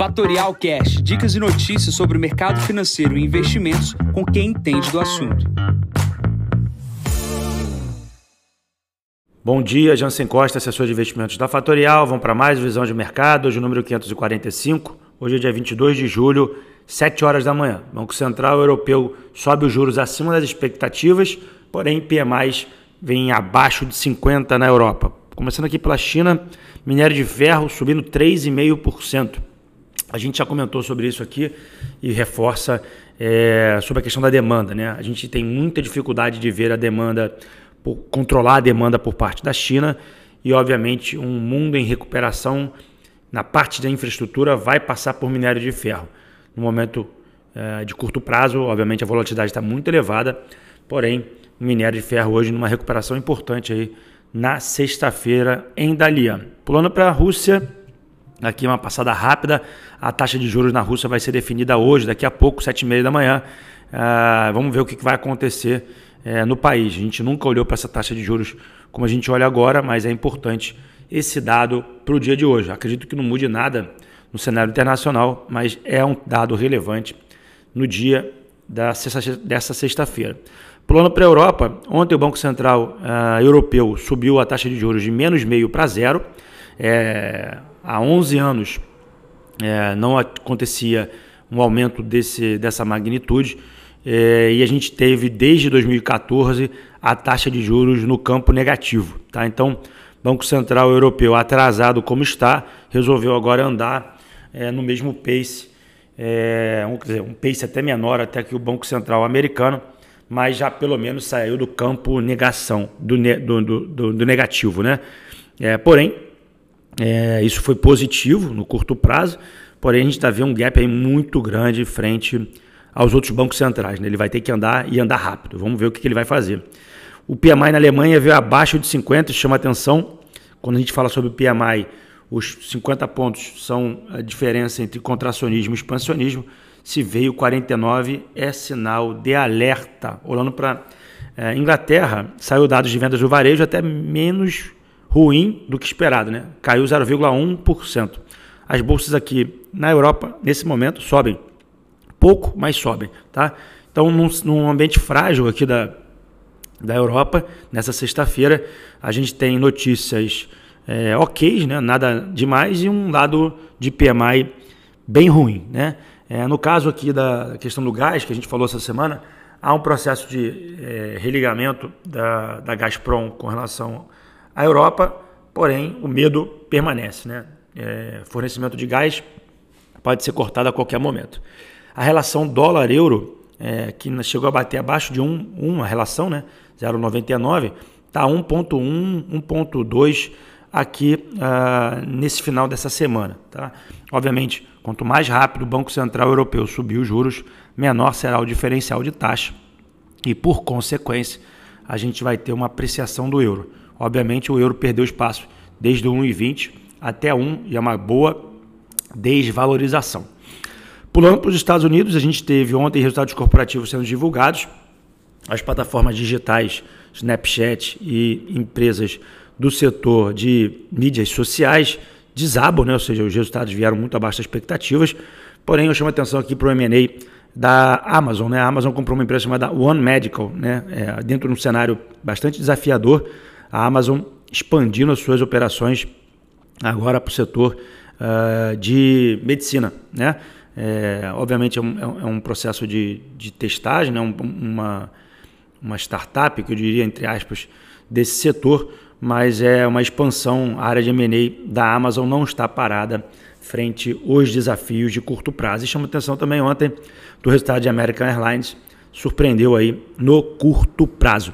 Fatorial Cash, dicas e notícias sobre o mercado financeiro e investimentos com quem entende do assunto. Bom dia, Jansen Costa, assessor de investimentos da Fatorial. Vamos para mais visão de mercado, hoje o número 545. Hoje é dia 22 de julho, 7 horas da manhã. Banco Central Europeu sobe os juros acima das expectativas, porém PMIs vem abaixo de 50 na Europa. Começando aqui pela China, minério de ferro subindo 3,5%. A gente já comentou sobre isso aqui e reforça é, sobre a questão da demanda. Né? A gente tem muita dificuldade de ver a demanda, por, controlar a demanda por parte da China e, obviamente, um mundo em recuperação na parte da infraestrutura vai passar por minério de ferro. No momento é, de curto prazo, obviamente, a volatilidade está muito elevada, porém, o minério de ferro hoje numa recuperação importante aí na sexta-feira em Dalian. Pulando para a Rússia, aqui uma passada rápida, a taxa de juros na Rússia vai ser definida hoje, daqui a pouco, sete e meia da manhã. Uh, vamos ver o que vai acontecer uh, no país. A gente nunca olhou para essa taxa de juros como a gente olha agora, mas é importante esse dado para o dia de hoje. Acredito que não mude nada no cenário internacional, mas é um dado relevante no dia da sexta, dessa sexta-feira. Pulando para a Europa, ontem o Banco Central uh, Europeu subiu a taxa de juros de menos meio para zero. É, há 11 anos é, não acontecia um aumento desse, dessa magnitude é, e a gente teve desde 2014 a taxa de juros no campo negativo. Tá? Então, Banco Central Europeu, atrasado como está, resolveu agora andar é, no mesmo pace, é, um, dizer, um pace até menor até que o Banco Central americano, mas já pelo menos saiu do campo negação, do, do, do, do negativo. Né? É, porém, é, isso foi positivo no curto prazo, porém a gente está vendo um gap aí muito grande frente aos outros bancos centrais. Né? Ele vai ter que andar e andar rápido. Vamos ver o que, que ele vai fazer. O PMI na Alemanha veio abaixo de 50, chama atenção. Quando a gente fala sobre o PMI, os 50 pontos são a diferença entre contracionismo e expansionismo. Se veio 49, é sinal de alerta. Olhando para é, Inglaterra, saiu dados de vendas do varejo até menos ruim do que esperado, né? Caiu 0,1%. As bolsas aqui na Europa, nesse momento, sobem. Pouco, mas sobem, tá? Então, num, num ambiente frágil aqui da, da Europa, nessa sexta-feira, a gente tem notícias é, ok, né? nada demais, e um lado de PMI bem ruim. Né? É, no caso aqui da questão do gás, que a gente falou essa semana, há um processo de é, religamento da, da Gazprom com relação a Europa, porém, o medo permanece. Né? É, fornecimento de gás pode ser cortado a qualquer momento. A relação dólar-euro, é, que chegou a bater abaixo de 1, 1 a relação, né? 0,99, está 1,1, 1,2 aqui uh, nesse final dessa semana. Tá? Obviamente, quanto mais rápido o Banco Central Europeu subir os juros, menor será o diferencial de taxa e, por consequência, a gente vai ter uma apreciação do euro. Obviamente, o euro perdeu espaço desde o 1,20 até 1 e é uma boa desvalorização. Pulando para os Estados Unidos, a gente teve ontem resultados corporativos sendo divulgados. As plataformas digitais, Snapchat e empresas do setor de mídias sociais desabam, né? ou seja, os resultados vieram muito abaixo das expectativas. Porém, eu chamo a atenção aqui para o M&A da Amazon. Né? A Amazon comprou uma empresa chamada One Medical, né? É, dentro de um cenário bastante desafiador a Amazon expandindo as suas operações agora para o setor uh, de medicina. Né? É, obviamente é um, é um, é processo de, de testagem, né? Um, uma, uma startup, que eu diria, entre aspas, desse setor, mas é uma expansão, a área de M&A da Amazon não está parada frente aos desafios de curto prazo. E chama atenção também ontem do resultado de American Airlines, surpreendeu aí no curto prazo.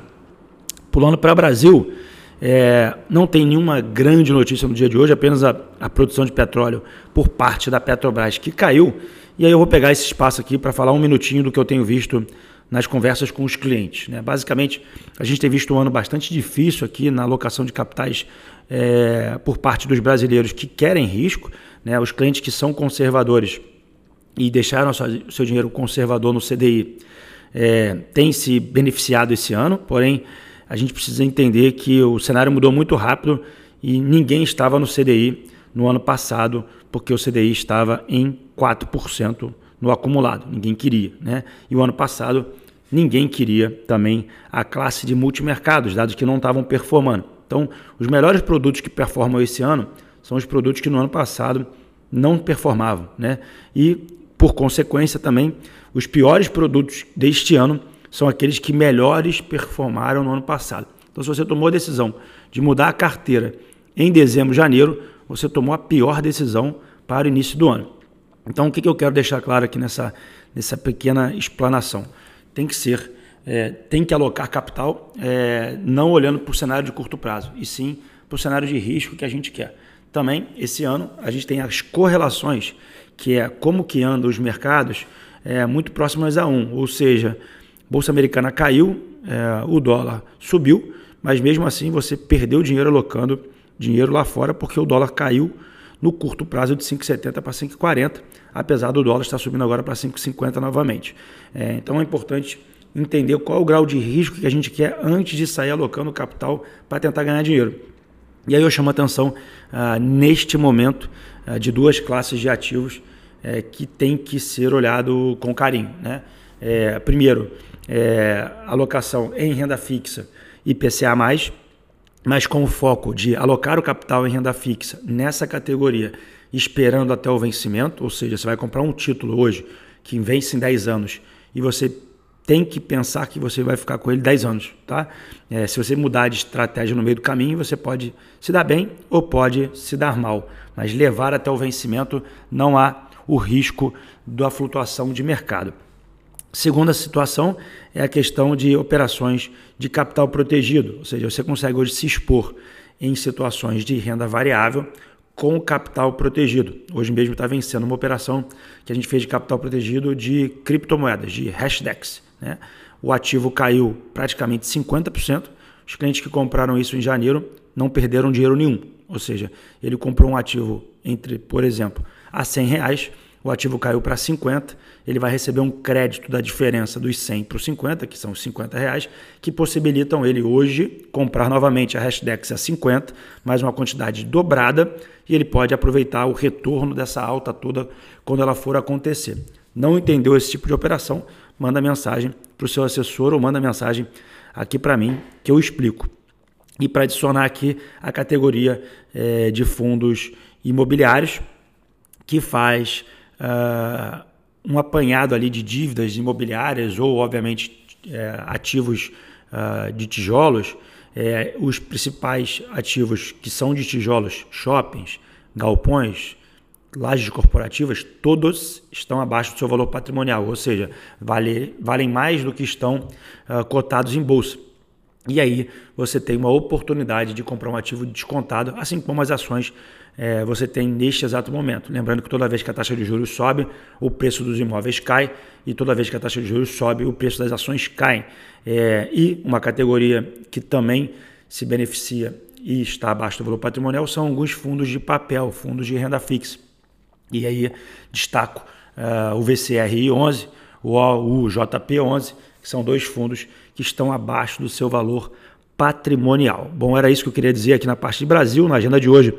Pulando para o Brasil, é, não tem nenhuma grande notícia no dia de hoje, apenas a, a, produção de petróleo por parte da Petrobras que caiu. E aí eu vou pegar esse espaço aqui para falar um minutinho do que eu tenho visto nas conversas com os clientes. Né? Basicamente, a gente tem visto um ano bastante difícil aqui na alocação de capitais é, por parte dos brasileiros que querem risco, né? os clientes que são conservadores e deixaram o seu dinheiro conservador no CDI é, têm se beneficiado esse ano, porém a gente precisa entender que o cenário mudou muito rápido e ninguém estava no CDI no ano passado, porque o CDI estava em 4% no acumulado. Ninguém queria. Né? E o ano passado, ninguém queria também a classe de multimercados, dados que não estavam performando. Então, os melhores produtos que performam esse ano são os produtos que no ano passado não performavam. Né? E, por consequência, também, os piores produtos deste ano são aqueles que melhores performaram no ano passado. Então, se você tomou a decisão de mudar a carteira em dezembro, janeiro, você tomou a pior decisão para o início do ano. Então, o que eu quero deixar claro aqui nessa, nessa pequena explanação? Tem que ser, é, tem que alocar capital é, não olhando para o cenário de curto prazo, e sim para o cenário de risco que a gente quer. Também, esse ano, a gente tem as correlações, que é como que andam os mercados, é, muito próximas a um, ou seja, Bolsa Americana caiu, é, o dólar subiu, mas mesmo assim você perdeu dinheiro alocando dinheiro lá fora porque o dólar caiu no curto prazo de 5,70 para 5,40, apesar do dólar estar subindo agora para 5,50 novamente. É, então é importante entender qual é o grau de risco que a gente quer antes de sair alocando capital para tentar ganhar dinheiro. E aí eu chamo a atenção ah, neste momento ah, de duas classes de ativos é, que tem que ser olhado com carinho. Né? É, primeiro, é, alocação em renda fixa IPCA+, mas com o foco de alocar o capital em renda fixa nessa categoria, esperando até o vencimento, ou seja, você vai comprar um título hoje que vence em 10 anos e você tem que pensar que você vai ficar com ele 10 anos, tá? É, se você mudar de estratégia no meio do caminho, você pode se dar bem ou pode se dar mal, mas levar até o vencimento não há o risco da flutuação de mercado. Segunda situação é a questão de operações de capital protegido, ou seja, você consegue hoje se expor em situações de renda variável com capital protegido. Hoje mesmo está vencendo uma operação que a gente fez de capital protegido de criptomoedas, de Hashdex. Né? O ativo caiu praticamente 50%. Os clientes que compraram isso em janeiro não perderam dinheiro nenhum. Ou seja, ele comprou um ativo entre, por exemplo, a 100 reais o ativo caiu para 50, ele vai receber um crédito da diferença dos 100 para os 50, que são os 50 reais, que possibilitam ele hoje comprar novamente a Hashdex a 50, mais uma quantidade dobrada, e ele pode aproveitar o retorno dessa alta toda quando ela for acontecer. Não entendeu esse tipo de operação? Manda mensagem para o seu assessor ou manda mensagem aqui para mim que eu explico. E para adicionar aqui a categoria é, de fundos imobiliários, que faz uh, um apanhado ali de dívidas imobiliárias ou, obviamente, é, ativos uh, de tijolos, é, os principais ativos que são de tijolos, shoppings, galpões, lajes corporativas, todos estão abaixo do seu valor patrimonial, ou seja, vale, valem mais do que estão uh, cotados em bolsa. E aí você tem uma oportunidade de comprar um ativo descontado, assim como as ações é, você tem neste exato momento. Lembrando que toda vez que a taxa de juros sobe, o preço dos imóveis cai, e toda vez que a taxa de juros sobe, o preço das ações cai. É, e uma categoria que também se beneficia e está abaixo do valor patrimonial são alguns fundos de papel, fundos de renda fixa. E aí destaco uh, o VCRI 11, o JP 11, que são dois fundos que estão abaixo do seu valor patrimonial. Bom, era isso que eu queria dizer aqui na parte de Brasil, na agenda de hoje.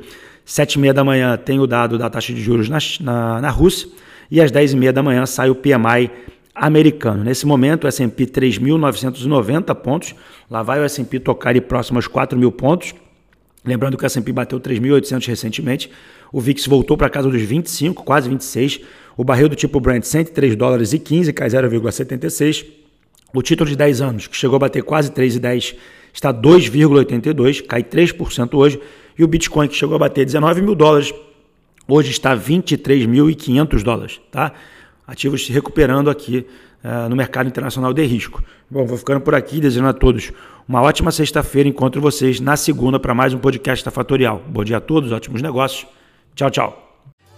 Sete e meia da manhã tem o dado da taxa de juros na, na, na Rússia e às dez e meia da manhã sai o PMI americano. Nesse momento, o S&P 3.990 pontos. Lá vai o S&P tocar e próximo aos 4 mil pontos. Lembrando que o S&P bateu 3.800 recentemente. O VIX voltou para casa dos 25, quase 26. O barril do tipo Brent 103 dólares e 15, cai 0,76. O título de 10 anos, que chegou a bater quase 3,10, está 2,82, cai 3% hoje. E o Bitcoin, que chegou a bater 19 mil dólares, hoje está 23.500 dólares. Tá? Ativos se recuperando aqui uh, no mercado internacional de risco. Bom, vou ficando por aqui, desejando a todos uma ótima sexta-feira. Encontro vocês na segunda para mais um podcast da Fatorial. Bom dia a todos, ótimos negócios. Tchau, tchau.